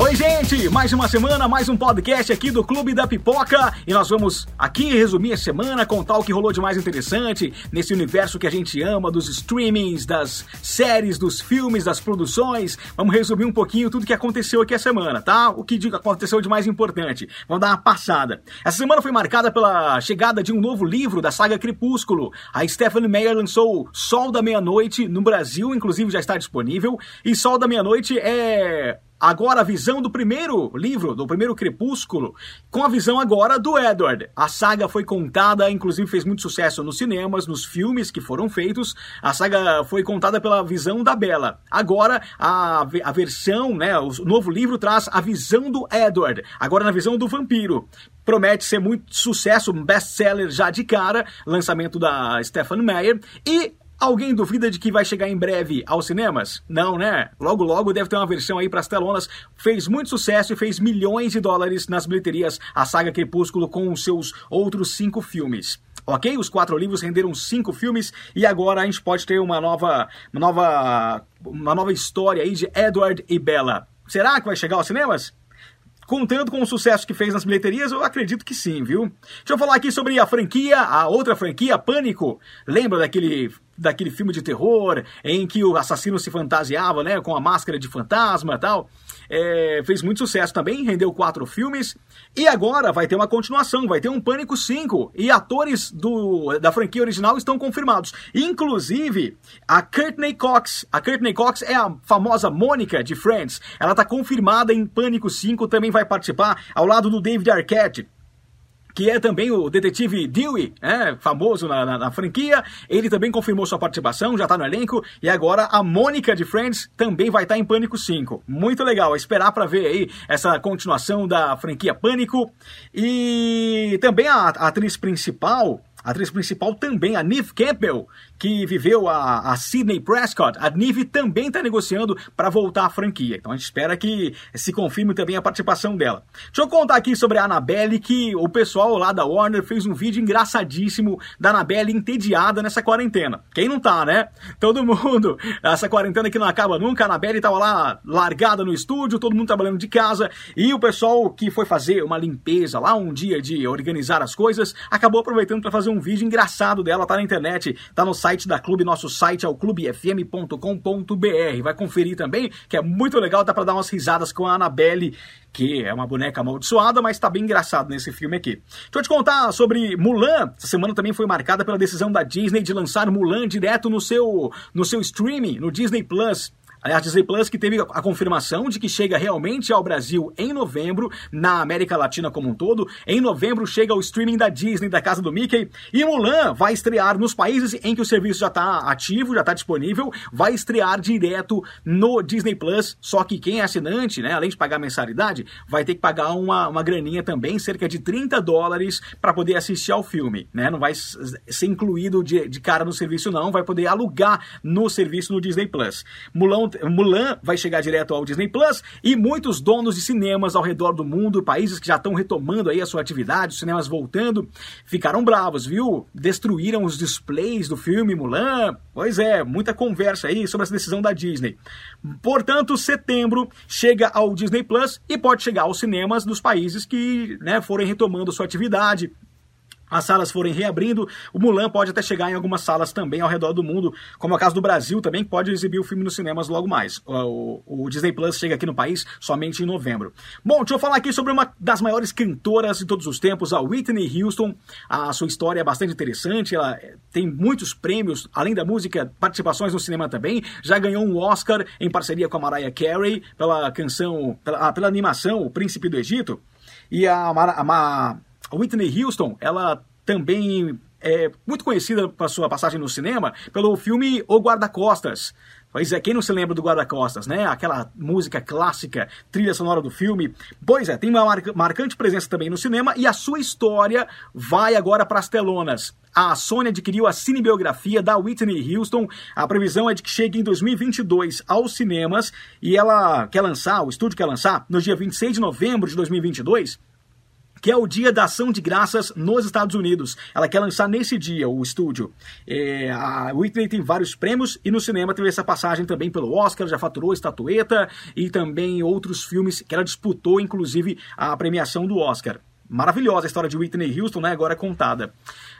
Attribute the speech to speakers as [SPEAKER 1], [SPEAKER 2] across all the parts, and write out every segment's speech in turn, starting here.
[SPEAKER 1] Oi, gente! Mais uma semana, mais um podcast aqui do Clube da Pipoca e nós vamos aqui resumir a semana, contar o que rolou de mais interessante nesse universo que a gente ama, dos streamings, das séries, dos filmes, das produções. Vamos resumir um pouquinho tudo que aconteceu aqui a semana, tá? O que aconteceu de mais importante. Vamos dar uma passada. Essa semana foi marcada pela chegada de um novo livro da saga Crepúsculo. A Stephanie Meyer lançou Sol da Meia-Noite no Brasil, inclusive já está disponível. E Sol da Meia-Noite é Agora a visão do primeiro livro, do primeiro Crepúsculo, com a visão agora do Edward. A saga foi contada, inclusive fez muito sucesso nos cinemas, nos filmes que foram feitos. A saga foi contada pela visão da Bella. Agora a, a versão, né, o novo livro traz a visão do Edward, agora na visão do vampiro promete ser muito sucesso, um best-seller já de cara, lançamento da Stephen Meyer, e Alguém duvida de que vai chegar em breve aos cinemas? Não, né? Logo logo deve ter uma versão aí para as telonas. Fez muito sucesso e fez milhões de dólares nas bilheterias a saga Crepúsculo com os seus outros cinco filmes. Ok? Os quatro livros renderam cinco filmes e agora a gente pode ter uma nova, uma nova, uma nova história aí de Edward e Bella. Será que vai chegar aos cinemas? Contando com o sucesso que fez nas bilheterias, eu acredito que sim, viu? Deixa eu falar aqui sobre a franquia, a outra franquia, Pânico. Lembra daquele daquele filme de terror em que o assassino se fantasiava, né, com a máscara de fantasma e tal. É, fez muito sucesso também, rendeu quatro filmes. E agora vai ter uma continuação, vai ter um Pânico 5. E atores do, da franquia original estão confirmados. Inclusive, a Courtney Cox. A Courtney Cox é a famosa Mônica de Friends. Ela está confirmada em Pânico 5, também vai participar ao lado do David Arquette que é também o detetive Dewey, né, famoso na, na, na, franquia. Ele também confirmou sua participação, já está no elenco. E agora a Mônica de Friends também vai estar tá em Pânico 5. Muito legal, esperar para ver aí essa continuação da franquia Pânico. E também a, a atriz principal, a atriz principal também, a Neve Campbell, que viveu a, a Sidney Prescott, a Neve também está negociando para voltar à franquia. Então a gente espera que se confirme também a participação dela. Deixa eu contar aqui sobre a Annabelle, que o pessoal lá da Warner fez um vídeo engraçadíssimo da Annabelle entediada nessa quarentena. Quem não tá, né? Todo mundo, essa quarentena que não acaba nunca, a Annabelle estava lá largada no estúdio, todo mundo trabalhando de casa, e o pessoal que foi fazer uma limpeza lá, um dia de organizar as coisas, acabou aproveitando para fazer um vídeo engraçado dela, tá na internet, tá no site da Clube, nosso site é o clubefm.com.br. Vai conferir também, que é muito legal, dá para dar umas risadas com a Annabelle, que é uma boneca amaldiçoada, mas tá bem engraçado nesse filme aqui. Deixa eu te contar sobre Mulan. Essa semana também foi marcada pela decisão da Disney de lançar Mulan direto no seu, no seu streaming, no Disney Plus. A Disney Plus que teve a confirmação de que chega realmente ao Brasil em novembro, na América Latina como um todo. Em novembro chega o streaming da Disney, da casa do Mickey. E Mulan vai estrear nos países em que o serviço já está ativo, já está disponível, vai estrear direto no Disney Plus. Só que quem é assinante, né, além de pagar mensalidade, vai ter que pagar uma, uma graninha também, cerca de 30 dólares, para poder assistir ao filme. Né? Não vai ser incluído de, de cara no serviço, não, vai poder alugar no serviço no Disney Plus. Mulan Mulan vai chegar direto ao Disney Plus e muitos donos de cinemas ao redor do mundo, países que já estão retomando aí a sua atividade, os cinemas voltando, ficaram bravos, viu? Destruíram os displays do filme Mulan. Pois é, muita conversa aí sobre essa decisão da Disney. Portanto, setembro chega ao Disney Plus e pode chegar aos cinemas dos países que né, forem retomando sua atividade, as salas forem reabrindo, o Mulan pode até chegar em algumas salas também ao redor do mundo, como o caso do Brasil também, pode exibir o filme nos cinemas logo mais. O, o, Disney Plus chega aqui no país somente em novembro. Bom, deixa eu falar aqui sobre uma das maiores cantoras de todos os tempos, a Whitney Houston. A sua história é bastante interessante, ela tem muitos prêmios, além da música, participações no cinema também. Já ganhou um Oscar em parceria com a Mariah Carey pela canção, pela, pela animação O Príncipe do Egito. E a, a, a Whitney Houston, ela também é muito conhecida por sua passagem no cinema pelo filme O Guarda-Costas. Pois é, quem não se lembra do Guarda-Costas, né? Aquela música clássica, trilha sonora do filme. Pois é, tem uma marcante presença também no cinema e a sua história vai agora para as telonas. A Sony adquiriu a cinebiografia da Whitney Houston. A previsão é de que chegue em 2022 aos cinemas e ela quer lançar, o estúdio quer lançar, no dia 26 de novembro de 2022 que é o Dia da Ação de Graças nos Estados Unidos. Ela quer lançar nesse dia o estúdio. É, a Whitney tem vários prêmios e no cinema teve essa passagem também pelo Oscar, já faturou estatueta e também outros filmes que ela disputou, inclusive a premiação do Oscar. Maravilhosa a história de Whitney Houston, né? Agora contada.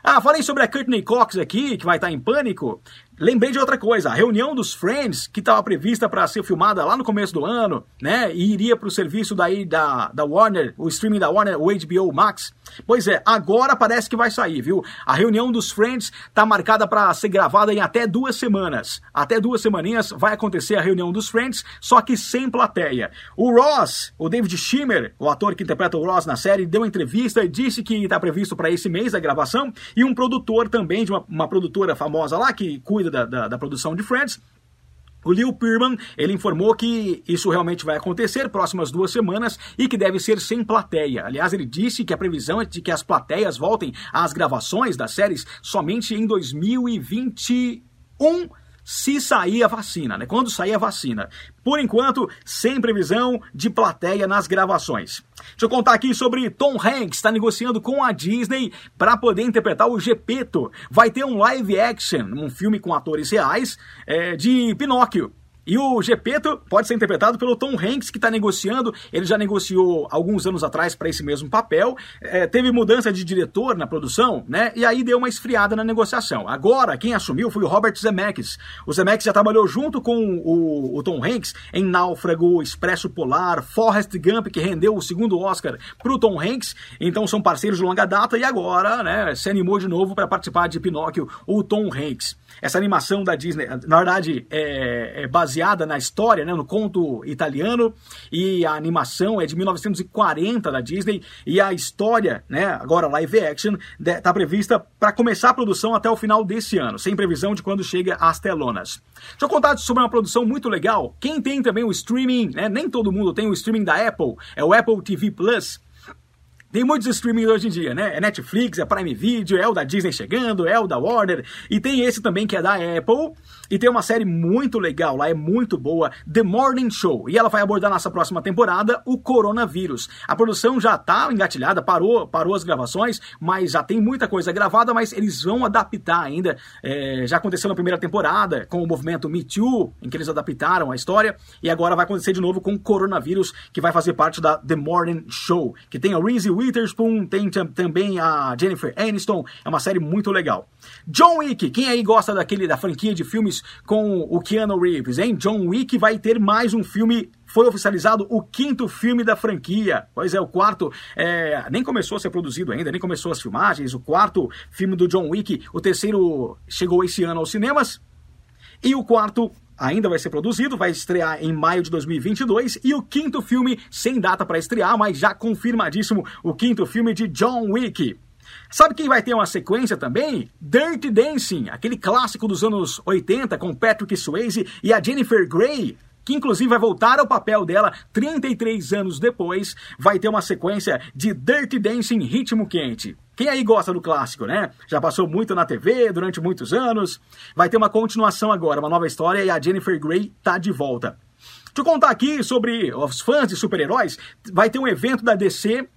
[SPEAKER 1] Ah, falei sobre a Courtney Cox aqui, que vai estar em pânico. Lembrei de outra coisa, a reunião dos Friends, que estava prevista para ser filmada lá no começo do ano, né? E iria para o serviço daí da, da Warner, o streaming da Warner, o HBO Max. Pois é, agora parece que vai sair, viu? A reunião dos Friends está marcada para ser gravada em até duas semanas. Até duas semaninhas vai acontecer a reunião dos Friends, só que sem plateia. O Ross, o David Schimmer, o ator que interpreta o Ross na série, deu entrevista e disse que está previsto para esse mês a gravação. E um produtor também, de uma, uma produtora famosa lá, que cuida da, da, da produção de Friends, o Lil Pearman, ele informou que isso realmente vai acontecer próximas duas semanas e que deve ser sem plateia. Aliás, ele disse que a previsão é de que as plateias voltem às gravações das séries somente em 2021 se sair a vacina, né? Quando sair a vacina. Por enquanto, sem previsão de plateia nas gravações. Deixa eu contar aqui sobre Tom Hanks, está negociando com a Disney para poder interpretar o Gepeto. Vai ter um live action, um filme com atores reais, é, de Pinóquio. E o Gepeto pode ser interpretado pelo Tom Hanks, que está negociando. Ele já negociou alguns anos atrás para esse mesmo papel. É, teve mudança de diretor na produção, né? E aí deu uma esfriada na negociação. Agora, quem assumiu foi o Robert Zemeckis. O Zemeckis já trabalhou junto com o, o Tom Hanks em Náufrago, Expresso Polar, Forrest Gump, que rendeu o segundo Oscar para o Tom Hanks. Então são parceiros de longa data e agora, né, se animou de novo para participar de Pinóquio, o Tom Hanks. Essa animação da Disney, na verdade, é, é baseada na história, né, no conto italiano, e a animação é de 1940 da Disney, e a história, né, agora live action, está prevista para começar a produção até o final desse ano, sem previsão de quando chega às telonas. Deixa eu contar sobre uma produção muito legal. Quem tem também o streaming, né, nem todo mundo tem o streaming da Apple, é o Apple TV Plus. Tem muitos streamings hoje em dia, né? É Netflix, é Prime Video, é o da Disney chegando, é o da Warner. E tem esse também que é da Apple. E tem uma série muito legal lá, é muito boa, The Morning Show. E ela vai abordar nessa próxima temporada o coronavírus. A produção já tá engatilhada, parou, parou as gravações, mas já tem muita coisa gravada, mas eles vão adaptar ainda. É, já aconteceu na primeira temporada com o movimento Me Too, em que eles adaptaram a história. E agora vai acontecer de novo com o coronavírus, que vai fazer parte da The Morning Show. Que tem a Reese Witherspoon, tem também a Jennifer Aniston. É uma série muito legal. John Wick, quem aí gosta daquele da franquia de filmes com o Keanu Reeves, hein? John Wick vai ter mais um filme foi oficializado o quinto filme da franquia. Pois é, o quarto é, nem começou a ser produzido ainda, nem começou as filmagens. O quarto filme do John Wick, o terceiro chegou esse ano aos cinemas. E o quarto ainda vai ser produzido, vai estrear em maio de 2022. E o quinto filme, sem data para estrear, mas já confirmadíssimo, o quinto filme de John Wick. Sabe quem vai ter uma sequência também? Dirty Dancing, aquele clássico dos anos 80 com Patrick Swayze e a Jennifer Grey, que inclusive vai voltar ao papel dela 33 anos depois, vai ter uma sequência de Dirty Dancing Ritmo Quente. Quem aí gosta do clássico, né? Já passou muito na TV durante muitos anos. Vai ter uma continuação agora, uma nova história e a Jennifer Grey tá de volta. Deixa eu contar aqui sobre os fãs de super-heróis. Vai ter um evento da DC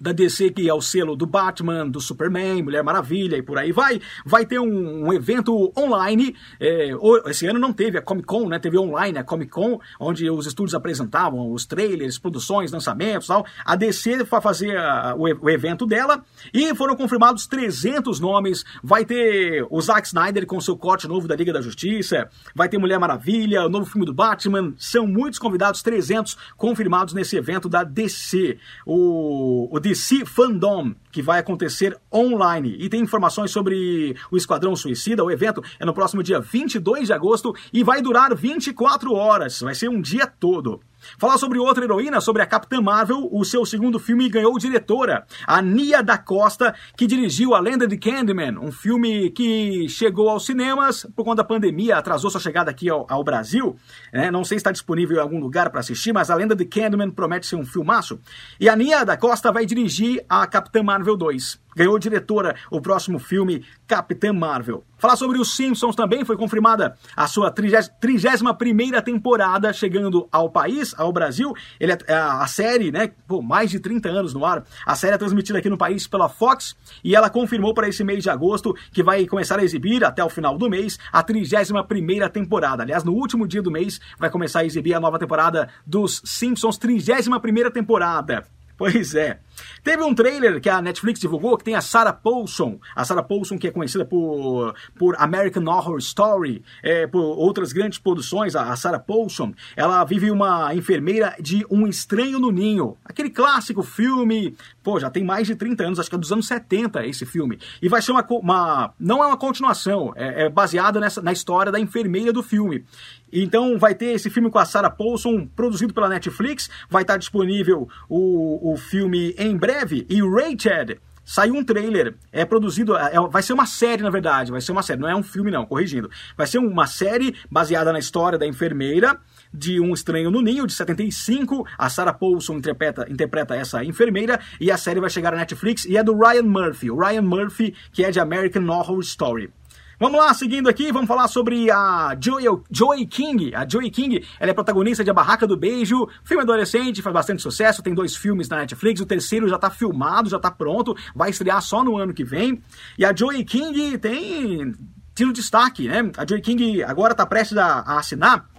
[SPEAKER 1] da DC, que é o selo do Batman, do Superman, Mulher Maravilha e por aí vai. Vai ter um, um evento online. É, esse ano não teve a Comic Con, né? Teve online a Comic Con, onde os estúdios apresentavam os trailers, produções, lançamentos tal. A DC vai fazer a, o, o, evento dela e foram confirmados 300 nomes. Vai ter o Zack Snyder com seu corte novo da Liga da Justiça. Vai ter Mulher Maravilha, o novo filme do Batman. São muitos convidados, 300 confirmados nesse evento da DC. O, o DC Fandom, que vai acontecer online. E tem informações sobre o Esquadrão Suicida. O evento é no próximo dia 22 de agosto e vai durar 24 horas. Vai ser um dia todo. Falar sobre outra heroína, sobre a Capitã Marvel, o seu segundo filme ganhou diretora, a Nia da Costa, que dirigiu A Lenda de Candyman, um filme que chegou aos cinemas por conta da pandemia, atrasou sua chegada aqui ao, ao Brasil. Né? Não sei se está disponível em algum lugar para assistir, mas A Lenda de Candyman promete ser um filmaço. E a Nia da Costa vai dirigir a Capitã Marvel 2 ganhou diretora o próximo filme Capitã Marvel. Falar sobre os Simpsons também foi confirmada a sua 31 primeira temporada chegando ao país, ao Brasil. Ele é, a série, né, por mais de 30 anos no ar. A série é transmitida aqui no país pela Fox e ela confirmou para esse mês de agosto que vai começar a exibir até o final do mês a 31 primeira temporada. Aliás, no último dia do mês vai começar a exibir a nova temporada dos Simpsons, 31 primeira temporada. Pois é. Teve um trailer que a Netflix divulgou que tem a Sarah Paulson. A Sarah Paulson, que é conhecida por, por American Horror Story, é, por outras grandes produções, a Sarah Paulson. Ela vive uma enfermeira de Um Estranho no Ninho. Aquele clássico filme, pô, já tem mais de 30 anos, acho que é dos anos 70 esse filme. E vai ser uma. uma não é uma continuação, é, é baseada nessa, na história da enfermeira do filme. Então vai ter esse filme com a Sarah Paulson, produzido pela Netflix. Vai estar disponível o, o filme em breve. E Rated saiu um trailer, é produzido, é, vai ser uma série na verdade, vai ser uma série, não é um filme não, corrigindo. Vai ser uma série baseada na história da enfermeira de Um Estranho no Ninho, de 75. A Sarah Paulson interpreta, interpreta essa enfermeira e a série vai chegar à Netflix e é do Ryan Murphy. O Ryan Murphy, que é de American Horror Story. Vamos lá, seguindo aqui, vamos falar sobre a Joey, Joey King. A Joey King, ela é protagonista de A Barraca do Beijo, filme adolescente, faz bastante sucesso, tem dois filmes na Netflix, o terceiro já tá filmado, já tá pronto, vai estrear só no ano que vem. E a Joey King tem tiro destaque, né? A Joey King agora tá prestes a, a assinar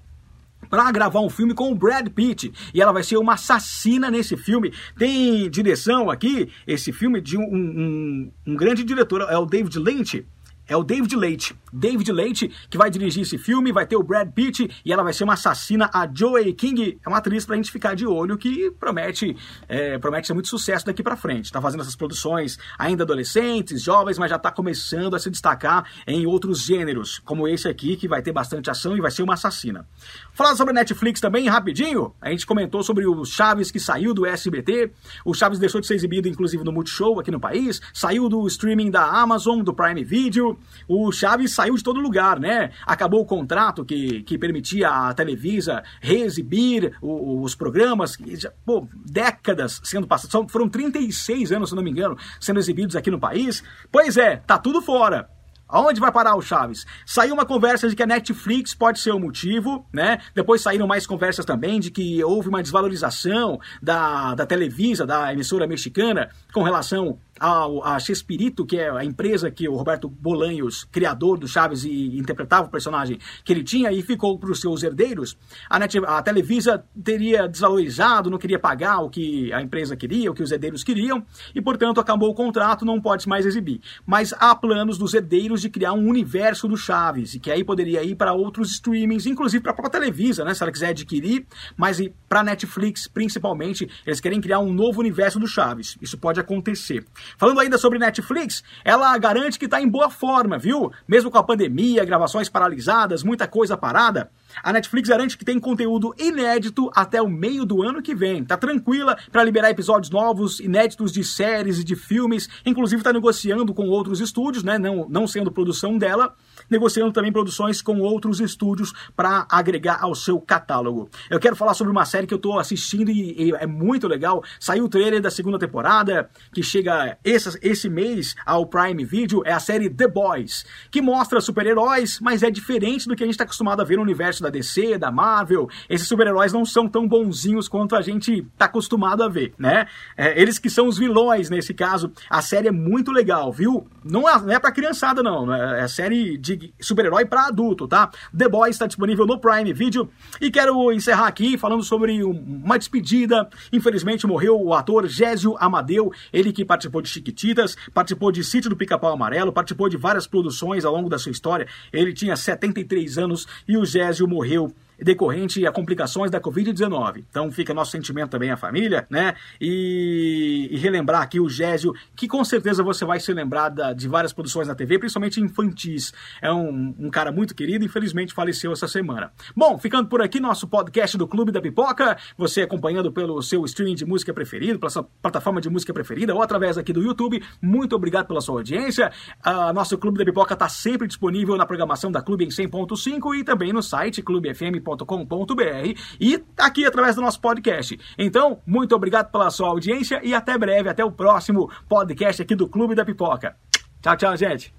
[SPEAKER 1] para gravar um filme com o Brad Pitt. E ela vai ser uma assassina nesse filme. Tem direção aqui, esse filme, de um, um, um grande diretor, é o David Lynch é o David Leite. David Leite que vai dirigir esse filme, vai ter o Brad Pitt e ela vai ser uma assassina. A Joey King é uma atriz pra gente ficar de olho que promete, é, promete ser muito sucesso daqui pra frente. Tá fazendo essas produções ainda adolescentes, jovens, mas já tá começando a se destacar em outros gêneros, como esse aqui, que vai ter bastante ação e vai ser uma assassina. Falar sobre a Netflix também, rapidinho. A gente comentou sobre o Chaves que saiu do SBT. O Chaves deixou de ser exibido, inclusive, no Multishow aqui no país. Saiu do streaming da Amazon, do Prime Video o Chaves saiu de todo lugar, né? Acabou o contrato que, que permitia a Televisa reexibir o, os programas, já, pô, décadas sendo passados, foram 36 anos, se não me engano, sendo exibidos aqui no país. Pois é, tá tudo fora. Aonde vai parar o Chaves? Saiu uma conversa de que a Netflix pode ser o motivo, né? Depois saíram mais conversas também de que houve uma desvalorização da, da Televisa, da emissora mexicana, com relação ao, a Chespirito, que é a empresa que o Roberto Bolanhos, criador do Chaves e interpretava o personagem que ele tinha, e ficou para os seus herdeiros. A, Net, a Televisa teria desvalorizado, não queria pagar o que a empresa queria, o que os herdeiros queriam, e portanto acabou o contrato, não pode mais exibir. Mas há planos dos herdeiros de criar um universo do Chaves, e que aí poderia ir para outros streamings, inclusive para a própria Televisa, né, se ela quiser adquirir, mas para Netflix principalmente, eles querem criar um novo universo do Chaves. Isso pode acontecer. Falando ainda sobre Netflix, ela garante que está em boa forma, viu? Mesmo com a pandemia, gravações paralisadas, muita coisa parada. A Netflix garante que tem conteúdo inédito até o meio do ano que vem. Tá tranquila para liberar episódios novos, inéditos de séries e de filmes. Inclusive está negociando com outros estúdios, né? Não, não sendo produção dela, negociando também produções com outros estúdios para agregar ao seu catálogo. Eu quero falar sobre uma série que eu estou assistindo e, e, é muito legal. Saiu o trailer da segunda temporada, que chega esse, esse mês ao Prime Video. É a série The Boys, que mostra super-heróis, mas é diferente do que a gente está acostumado a ver no universo da DC, da Marvel. Esses super-heróis não são tão bonzinhos quanto a gente está acostumado a ver, né? É, eles que são os vilões nesse caso. A série é muito legal, viu? Não é, não é para criançada, não. É, é série de super-herói para adulto, tá? The Boys está disponível no Prime Video. E quero encerrar aqui falando sobre uma despedida. Infelizmente morreu o ator Gésio Amadeu, ele que participou de Chiquititas, participou de Sítio do Pica-Pau Amarelo, participou de várias produções ao longo da sua história. Ele tinha 73 anos e o Gésio morreu decorrente a complicações da Covid-19. Então fica nosso sentimento também à família, né? E, e relembrar aqui o Gésio, que com certeza você vai se lembrar da, de várias produções na TV, principalmente infantis. É um, um cara muito querido, infelizmente faleceu essa semana. Bom, ficando por aqui nosso podcast do Clube da Pipoca, você acompanhando pelo seu streaming de música preferido, pela sua plataforma de música preferida ou através aqui do YouTube. Muito obrigado pela sua audiência. A nosso Clube da Pipoca está sempre disponível na programação da Clube em 100.5 e também no site clubefm.com.br e aqui através do nosso podcast. Então, muito obrigado pela sua audiência e até breve, até o próximo podcast aqui do Clube da Pipoca. Tchau, tchau, gente.